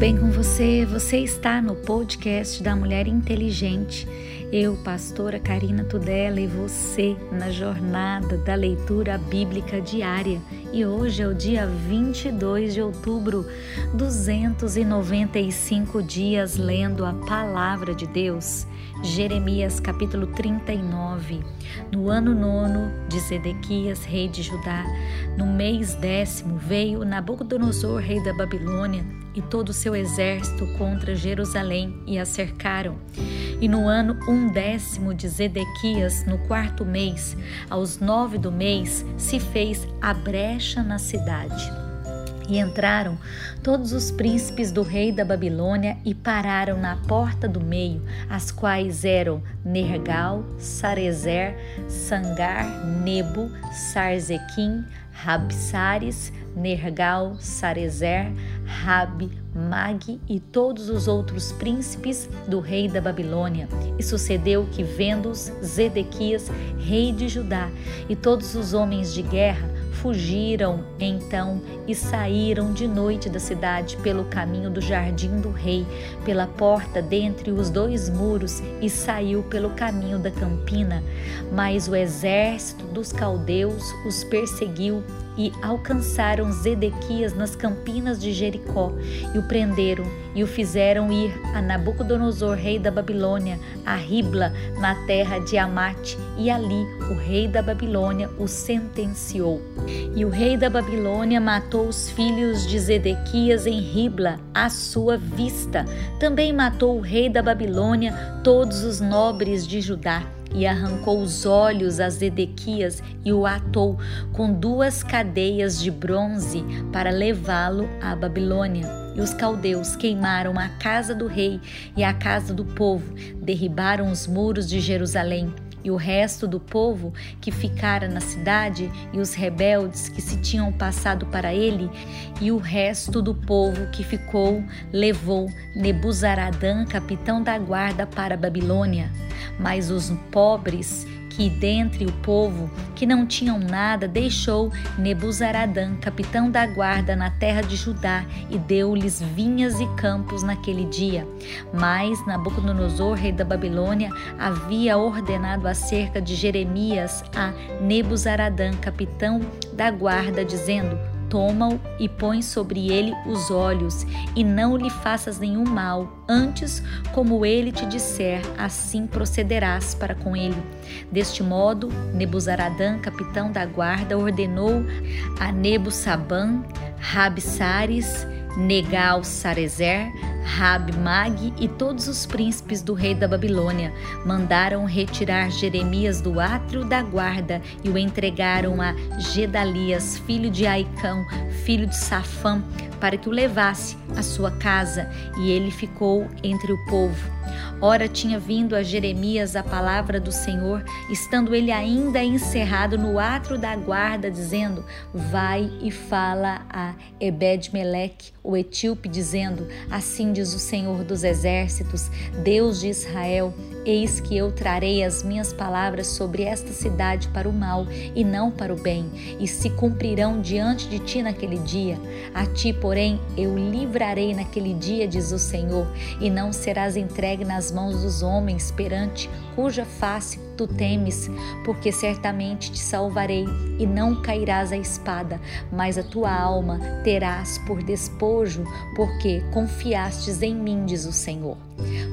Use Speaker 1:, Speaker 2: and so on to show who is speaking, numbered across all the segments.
Speaker 1: bem com você? Você está no podcast da Mulher Inteligente. Eu, pastora Karina Tudela, e você na jornada da leitura bíblica diária. E hoje é o dia 22 de outubro, 295 dias lendo a palavra de Deus. Jeremias capítulo 39. No ano nono de Zedequias, rei de Judá, no mês décimo, veio Nabucodonosor, rei da Babilônia, e todo o seu exército contra Jerusalém e a cercaram. E no ano undécimo de Zedequias, no quarto mês, aos nove do mês, se fez a brecha na cidade. E entraram todos os príncipes do rei da Babilônia e pararam na porta do meio, as quais eram Nergal, Sarezer, Sangar, Nebo, Sarzequim, Rabsares, Nergal, Sarezer, Rabi, Mag e todos os outros príncipes do rei da Babilônia. E sucedeu que, vendo-os, Zedequias, rei de Judá, e todos os homens de guerra, fugiram então e saíram de noite da cidade pelo caminho do jardim do rei, pela porta dentre os dois muros, e saiu pelo caminho da campina. Mas o exército dos caldeus os perseguiu e alcançaram Zedequias nas campinas de Jericó e o prenderam e o fizeram ir a Nabucodonosor, rei da Babilônia, a Ribla, na terra de Amate, e ali o rei da Babilônia o sentenciou. E o rei da Babilônia matou os filhos de Zedequias em Ribla, à sua vista. Também matou o rei da Babilônia todos os nobres de Judá e arrancou os olhos a Zedequias e o atou com duas cadeias de bronze para levá-lo à Babilônia. E os caldeus queimaram a casa do rei e a casa do povo, derribaram os muros de Jerusalém e o resto do povo que ficara na cidade, e os rebeldes que se tinham passado para ele, e o resto do povo que ficou, levou Nebuzaradã, capitão da guarda, para a Babilônia. Mas os pobres que dentre o povo que não tinham nada deixou Nebuzaradã, capitão da guarda na terra de Judá, e deu-lhes vinhas e campos naquele dia. Mas Nabucodonosor, rei da Babilônia, havia ordenado acerca de Jeremias a Nebuzaradã, capitão da guarda, dizendo: toma-o e põe sobre ele os olhos, e não lhe faças nenhum mal. Antes, como ele te disser, assim procederás para com ele. Deste modo, Nebuzaradã, capitão da guarda, ordenou a Nebusaban, Rabsares, Negal Sarezer, Rab Mag e todos os príncipes do rei da Babilônia mandaram retirar Jeremias do átrio da guarda e o entregaram a Gedalias, filho de Aicão, filho de Safã, para que o levasse à sua casa, e ele ficou entre o povo. Ora, tinha vindo a Jeremias a palavra do Senhor, estando ele ainda encerrado no átrio da guarda, dizendo: Vai e fala a Ebed-Meleque, o etíope, dizendo: Assim diz o Senhor dos exércitos, Deus de Israel: Eis que eu trarei as minhas palavras sobre esta cidade para o mal e não para o bem, e se cumprirão diante de ti naquele dia. A ti, porém, eu livrarei naquele dia, diz o Senhor, e não serás entregue nas mãos dos homens perante cuja face tu temes, porque certamente te salvarei e não cairás a espada, mas a tua alma terás por despojo, porque confiastes em mim, diz o Senhor.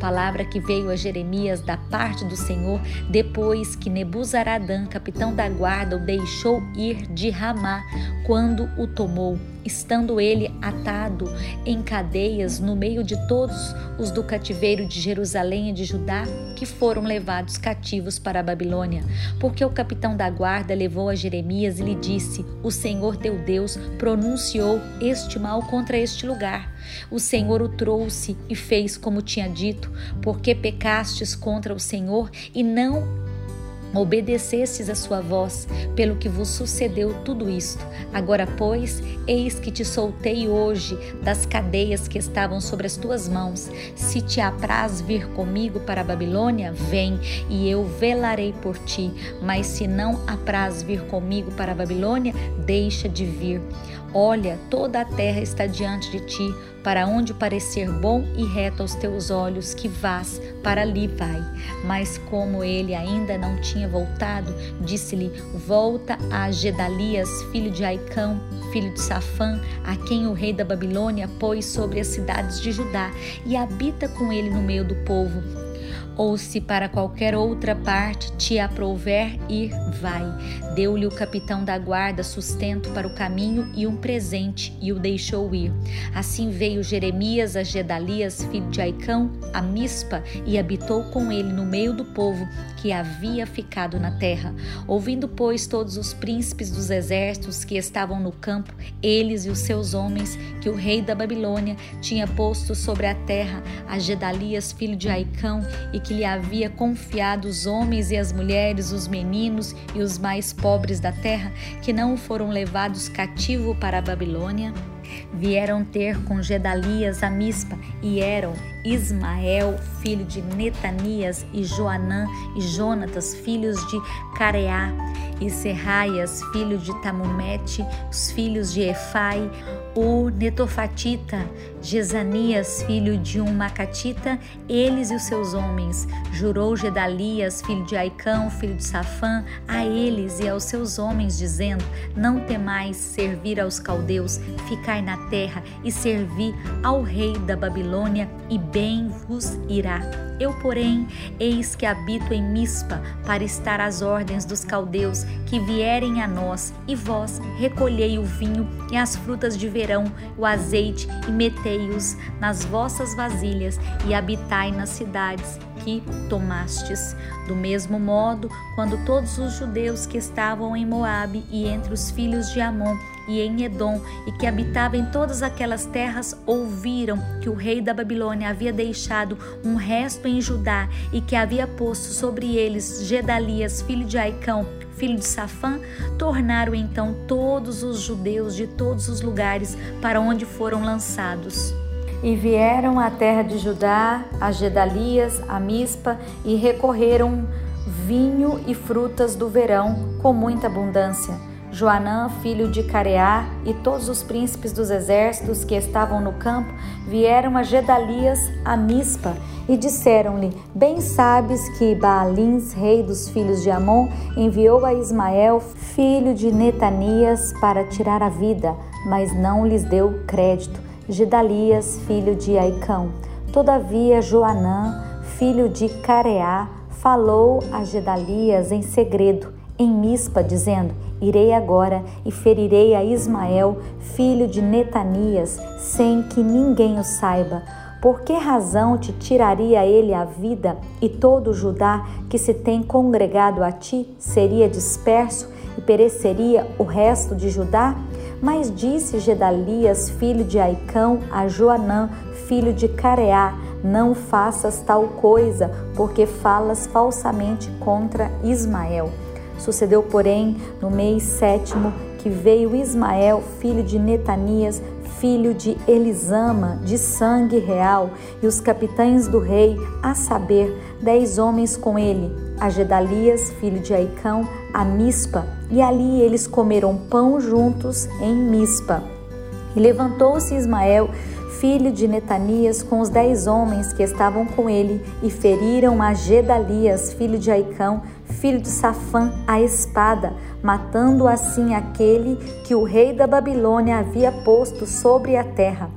Speaker 1: Palavra que veio a Jeremias da parte do Senhor depois que Nebuzaradã, capitão da guarda, o deixou ir de Ramá quando o tomou, estando ele atado em cadeias no meio de todos os do cativeiro de Jerusalém e de Judá que foram levados cativos para a Babilônia. Porque o capitão da guarda levou a Jeremias e lhe disse: O Senhor teu Deus pronunciou este mal contra este lugar. O Senhor o trouxe e fez como tinha dito, porque pecastes contra o Senhor e não obedecestes a sua voz, pelo que vos sucedeu tudo isto. Agora, pois, eis que te soltei hoje das cadeias que estavam sobre as tuas mãos. Se te apraz vir comigo para a Babilônia, vem, e eu velarei por ti. Mas se não apraz vir comigo para a Babilônia, deixa de vir. Olha, toda a terra está diante de ti, para onde parecer bom e reto aos teus olhos, que vás, para ali vai. Mas como ele ainda não tinha voltado, disse-lhe: Volta a Gedalias, filho de Aicão, filho de Safã, a quem o rei da Babilônia pôs sobre as cidades de Judá, e habita com ele no meio do povo ou se para qualquer outra parte te aprouver ir, vai. Deu-lhe o capitão da guarda sustento para o caminho e um presente, e o deixou ir. Assim veio Jeremias a Gedalias, filho de Aicão, a Mispa, e habitou com ele no meio do povo que havia ficado na terra. Ouvindo, pois, todos os príncipes dos exércitos que estavam no campo, eles e os seus homens, que o rei da Babilônia tinha posto sobre a terra a Gedalias, filho de Aicão, e que lhe havia confiado os homens e as mulheres, os meninos e os mais pobres da terra, que não foram levados cativo para a Babilônia? Vieram ter com Gedalias a Mispa e eram Ismael, filho de Netanias, e Joanã e Jonatas, filhos de Careá, e Serraias, filho de Tamumete, os filhos de Efai, o Netofatita, Jezanias, filho de um Macatita, eles e os seus homens. Jurou Gedalias, filho de Aicão, filho de Safã, a eles e aos seus homens, dizendo: Não temais servir aos caldeus, ficai na terra e servi ao rei da Babilônia, e bem vos irá. Eu, porém, eis que habito em Mispa, para estar às ordens dos caldeus que vierem a nós, e vós recolhei o vinho e as frutas de verão, o azeite, e metei-os nas vossas vasilhas, e habitai nas cidades que tomastes. Do mesmo modo, quando todos os judeus que estavam em Moabe e entre os filhos de Amon e em Edom e que habitavam em todas aquelas terras ouviram que o rei da Babilônia havia deixado um resto em Judá e que havia posto sobre eles Gedalias, filho de Aicão, filho de Safã, tornaram então todos os judeus de todos os lugares para onde foram lançados. E vieram à terra de Judá, a Gedalias, a Mispa, e recorreram vinho e frutas do verão com muita abundância. Joanã, filho de Careá, e todos os príncipes dos exércitos que estavam no campo vieram a Gedalias, a Mispa, e disseram-lhe: Bem sabes que Baalins, rei dos filhos de Amon, enviou a Ismael, filho de Netanias, para tirar a vida, mas não lhes deu crédito Gedalias, filho de Aicão. Todavia, Joanã, filho de Careá, falou a Gedalias em segredo, em Mispa, dizendo: Irei agora e ferirei a Ismael, filho de Netanias, sem que ninguém o saiba. Por que razão te tiraria ele a vida e todo Judá que se tem congregado a ti seria disperso e pereceria o resto de Judá? Mas disse Gedalias, filho de Aicão, a Joanã, filho de Careá: Não faças tal coisa, porque falas falsamente contra Ismael. Sucedeu, porém, no mês sétimo, que veio Ismael, filho de Netanias, filho de Elisama, de sangue real, e os capitães do rei, a saber, dez homens com ele, a Gedalias, filho de Aicão, a Mispa, e ali eles comeram pão juntos em Mispa. E levantou-se Ismael, filho de Netanias, com os dez homens que estavam com ele, e feriram a Gedalias, filho de Aicão, filho de Safã, a espada, matando assim aquele que o rei da Babilônia havia posto sobre a terra.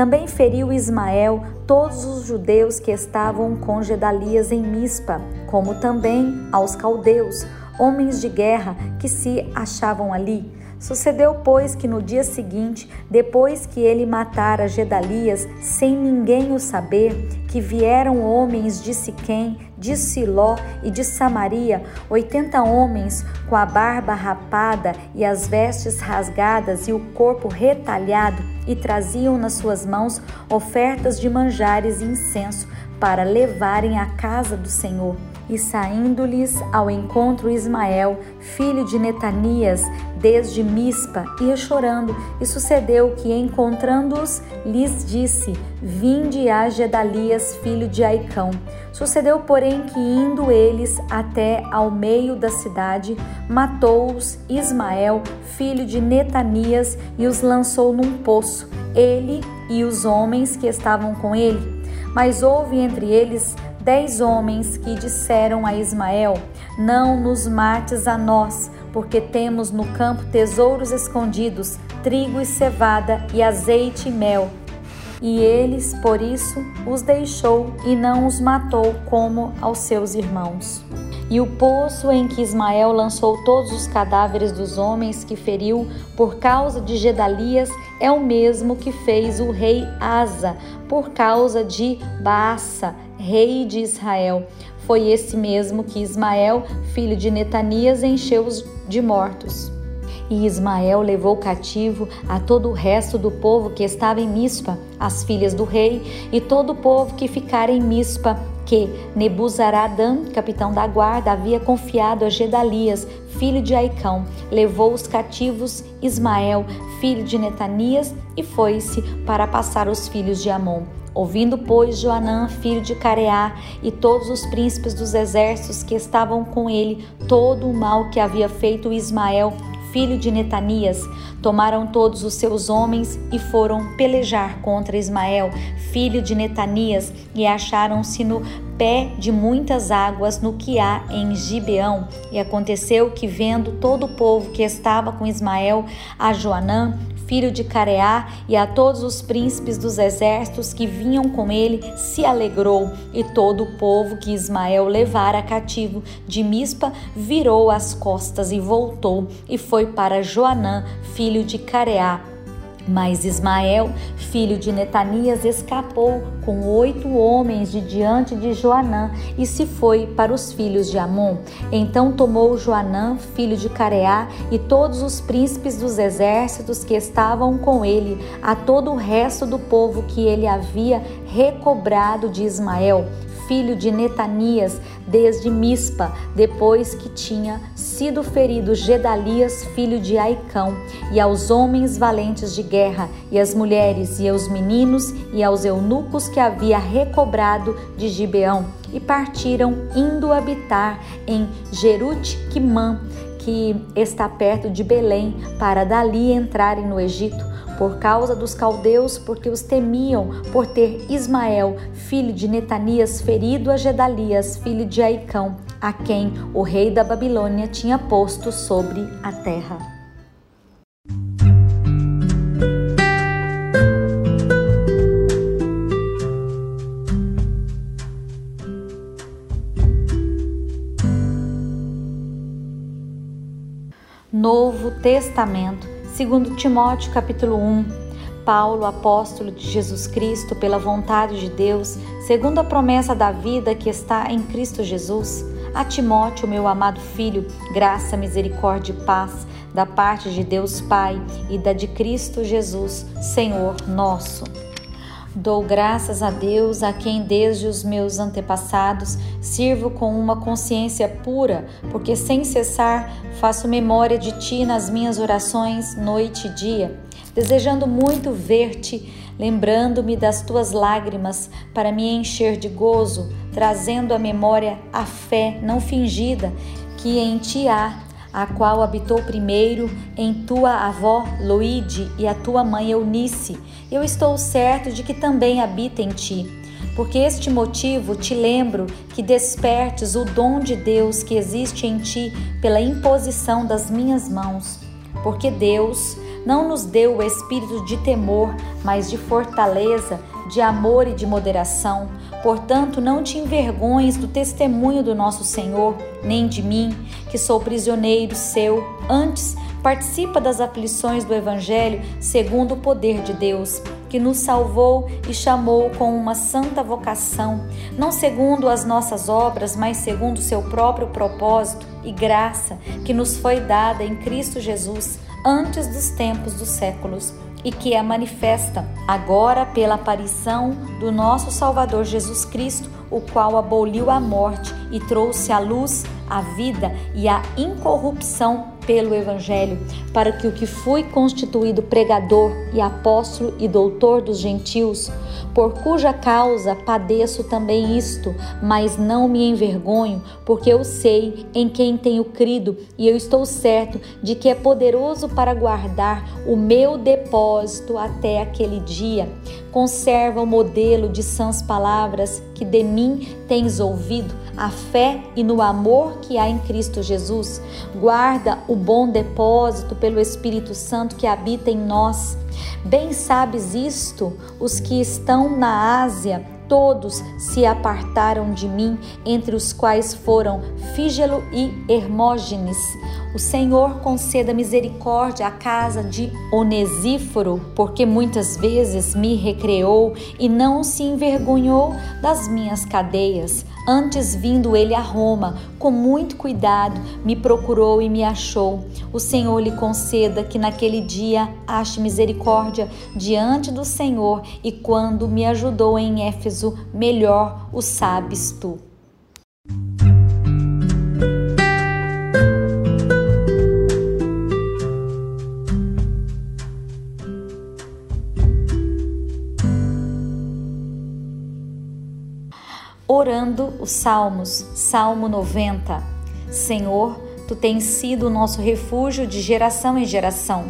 Speaker 1: Também feriu Ismael todos os judeus que estavam com Gedalias em Mispa, como também aos caldeus, homens de guerra que se achavam ali. Sucedeu, pois, que no dia seguinte, depois que ele matara Gedalias, sem ninguém o saber, que vieram homens de Siquém, de Siló e de Samaria, oitenta homens com a barba rapada e as vestes rasgadas e o corpo retalhado, e traziam nas suas mãos ofertas de manjares e incenso para levarem à casa do Senhor E saindo-lhes ao encontro Ismael, filho de Netanias, desde Mispa, ia chorando, e sucedeu que, encontrando-os, lhes disse: Vinde a Gedalias, filho de Aicão. Sucedeu, porém, que indo eles até ao meio da cidade, matou-os Ismael, filho de Netanias, e os lançou num poço, ele e os homens que estavam com ele. Mas houve entre eles dez homens que disseram a Ismael: Não nos mates a nós, porque temos no campo tesouros escondidos, trigo e cevada, e azeite e mel. E eles, por isso, os deixou e não os matou como aos seus irmãos. E o poço em que Ismael lançou todos os cadáveres dos homens que feriu por causa de Gedalias é o mesmo que fez o rei Asa por causa de Baasa, rei de Israel. Foi esse mesmo que Ismael, filho de Netanias, encheu de mortos. E Ismael levou cativo a todo o resto do povo que estava em Mispa, as filhas do rei, e todo o povo que ficara em Mispa, que Nebuzaradã, capitão da guarda, havia confiado a Gedalias, filho de Aicão. Levou os cativos Ismael, filho de Netanias, e foi-se para passar os filhos de Amon. Ouvindo, pois, Joanã, filho de Careá, e todos os príncipes dos exércitos que estavam com ele, todo o mal que havia feito Ismael, filho de Netanias, tomaram todos os seus homens e foram pelejar contra Ismael, filho de Netanias, e acharam-se no pé de muitas águas no que há em Gibeão. E aconteceu que, vendo todo o povo que estava com Ismael, a Joanã, filho de Careá, e a todos os príncipes dos exércitos que vinham com ele, se alegrou, e todo o povo que Ismael levara cativo de Mispa virou as costas e voltou, e foi para Joanã, filho de Careá, mas Ismael, filho de Netanias, escapou com oito homens de diante de Joanã e se foi para os filhos de Amon. Então tomou Joanã, filho de Careá, e todos os príncipes dos exércitos que estavam com ele, a todo o resto do povo que ele havia recobrado de Ismael, filho de Netanias, desde Mispa, depois que tinha sido ferido Gedalias, filho de Aicão, e aos homens valentes de guerra, e às mulheres, e aos meninos, e aos eunucos que havia recobrado de Gibeão, e partiram indo habitar em Jerut-Quimã, que está perto de Belém, para dali entrarem no Egito por causa dos caldeus, porque os temiam por ter Ismael, filho de Netanias, ferido a Gedalias, filho de Aicão, a quem o rei da Babilônia tinha posto sobre a terra. Testamento Segundo Timóteo capítulo 1, Paulo, apóstolo de Jesus Cristo, pela vontade de Deus, segundo a promessa da vida que está em Cristo Jesus, a Timóteo, meu amado filho, graça, misericórdia e paz da parte de Deus Pai e da de Cristo Jesus, Senhor nosso. Dou graças a Deus, a quem desde os meus antepassados sirvo com uma consciência pura, porque sem cessar faço memória de ti nas minhas orações, noite e dia, desejando muito ver-te, lembrando-me das tuas lágrimas para me encher de gozo, trazendo à memória a fé não fingida que em ti há a qual habitou primeiro em tua avó Loide e a tua mãe Eunice. Eu estou certo de que também habita em ti. Porque este motivo te lembro que despertes o dom de Deus que existe em ti pela imposição das minhas mãos. Porque Deus não nos deu o espírito de temor, mas de fortaleza, de amor e de moderação. Portanto, não te envergonhes do testemunho do nosso Senhor, nem de mim, que sou prisioneiro seu. Antes, participa das aflições do Evangelho segundo o poder de Deus, que nos salvou e chamou com uma santa vocação, não segundo as nossas obras, mas segundo o seu próprio propósito e graça que nos foi dada em Cristo Jesus antes dos tempos dos séculos e que é manifesta agora pela aparição do nosso Salvador Jesus Cristo, o qual aboliu a morte e trouxe à luz a vida e a incorrupção pelo Evangelho, para que o que fui constituído pregador e apóstolo e doutor dos gentios, por cuja causa padeço também isto, mas não me envergonho, porque eu sei em quem tenho crido e eu estou certo de que é poderoso para guardar o meu depósito até aquele dia. Conserva o modelo de sãs palavras que de mim tens ouvido, a fé e no amor que há em Cristo Jesus. Guarda o bom depósito pelo Espírito Santo que habita em nós. Bem sabes isto, os que estão na Ásia todos se apartaram de mim, entre os quais foram Fígelo e Hermógenes. O Senhor conceda misericórdia à casa de Onesíforo, porque muitas vezes me recreou e não se envergonhou das minhas cadeias. Antes vindo ele a Roma, com muito cuidado, me procurou e me achou. O Senhor lhe conceda que naquele dia ache misericórdia diante do Senhor e quando me ajudou em Éfeso, melhor o sabes tu. Orando os salmos, Salmo 90. Senhor, tu tens sido o nosso refúgio de geração em geração.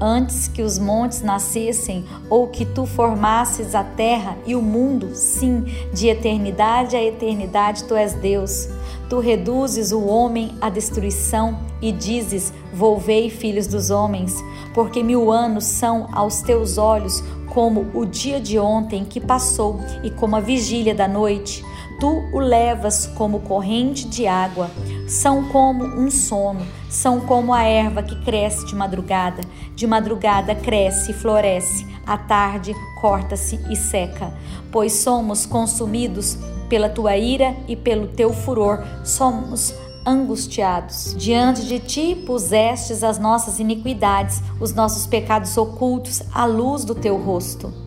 Speaker 1: Antes que os montes nascessem ou que tu formasses a terra e o mundo, sim, de eternidade a eternidade tu és Deus. Tu reduzes o homem à destruição e dizes: Volvei, filhos dos homens, porque mil anos são aos teus olhos como o dia de ontem que passou e como a vigília da noite tu o levas como corrente de água. São como um sono, são como a erva que cresce de madrugada. De madrugada cresce e floresce, à tarde corta-se e seca. Pois somos consumidos pela tua ira e pelo teu furor, somos angustiados. Diante de ti pusestes as nossas iniquidades, os nossos pecados ocultos à luz do teu rosto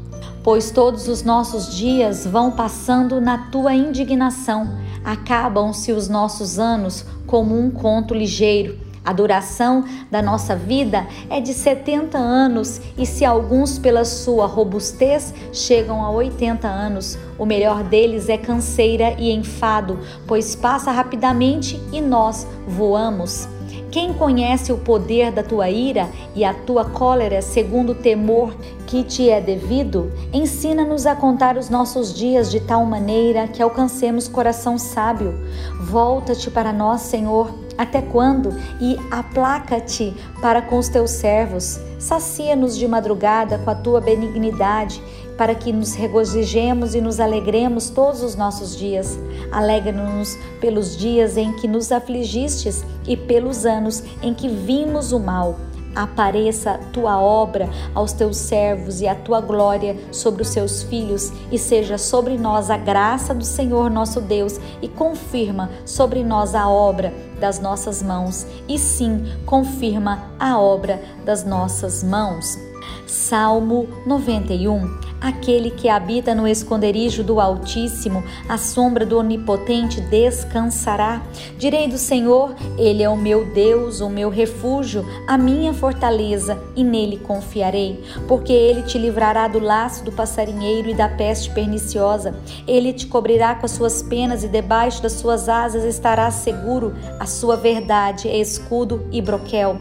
Speaker 1: pois todos os nossos dias vão passando na tua indignação. Acabam-se os nossos anos como um conto ligeiro. A duração da nossa vida é de 70 anos, e se alguns, pela sua robustez, chegam a 80 anos, o melhor deles é canseira e enfado, pois passa rapidamente e nós voamos. Quem conhece o poder da tua ira e a tua cólera segundo o temor que te é devido? Ensina-nos a contar os nossos dias de tal maneira que alcancemos coração sábio. Volta-te para nós, Senhor. Até quando? E aplaca-te para com os teus servos. Sacia-nos de madrugada com a tua benignidade para que nos regozijemos e nos alegremos todos os nossos dias. Alegra-nos pelos dias em que nos afligistes e pelos anos em que vimos o mal apareça tua obra aos teus servos e a tua glória sobre os seus filhos, e seja sobre nós a graça do Senhor nosso Deus, e confirma sobre nós a obra das nossas mãos, e sim, confirma a obra das nossas mãos. Salmo 91 Aquele que habita no esconderijo do Altíssimo, à sombra do Onipotente descansará. Direi do Senhor: Ele é o meu Deus, o meu refúgio, a minha fortaleza, e nele confiarei. Porque ele te livrará do laço do passarinheiro e da peste perniciosa. Ele te cobrirá com as suas penas e debaixo das suas asas estarás seguro. A sua verdade é escudo e broquel.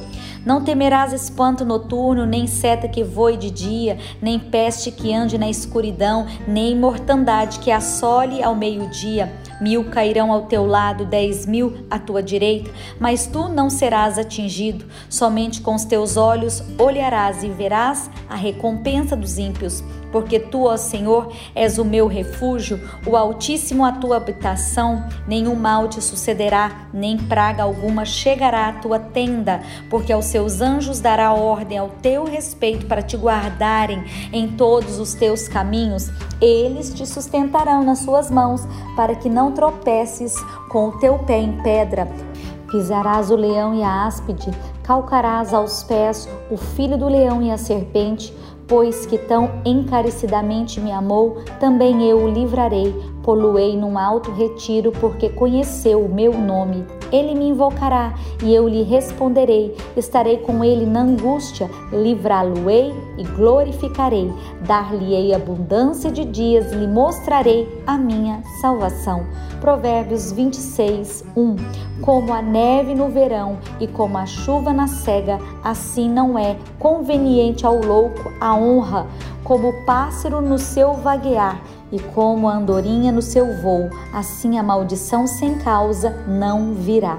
Speaker 1: Não temerás espanto noturno, nem seta que voe de dia, nem peste que ande na escuridão, nem mortandade que assole ao meio-dia. Mil cairão ao teu lado, dez mil à tua direita, mas tu não serás atingido. Somente com os teus olhos olharás e verás a recompensa dos ímpios porque tu, ó Senhor, és o meu refúgio, o Altíssimo a tua habitação, nenhum mal te sucederá, nem praga alguma chegará à tua tenda, porque aos seus anjos dará ordem ao teu respeito para te guardarem em todos os teus caminhos. Eles te sustentarão nas suas mãos, para que não tropeces com o teu pé em pedra. Pisarás o leão e a áspide, calcarás aos pés o filho do leão e a serpente, pois que tão encarecidamente me amou, também eu o livrarei, poluei num alto retiro, porque conheceu o meu nome. Ele me invocará e eu lhe responderei. Estarei com ele na angústia, livrá-lo-ei e glorificarei. Dar-lhe-ei abundância de dias, lhe mostrarei a minha salvação. Provérbios 26, 1. Como a neve no verão e como a chuva na cega, assim não é conveniente ao louco a honra, como o pássaro no seu vaguear e como a andorinha no seu voo, assim a maldição sem causa não virá.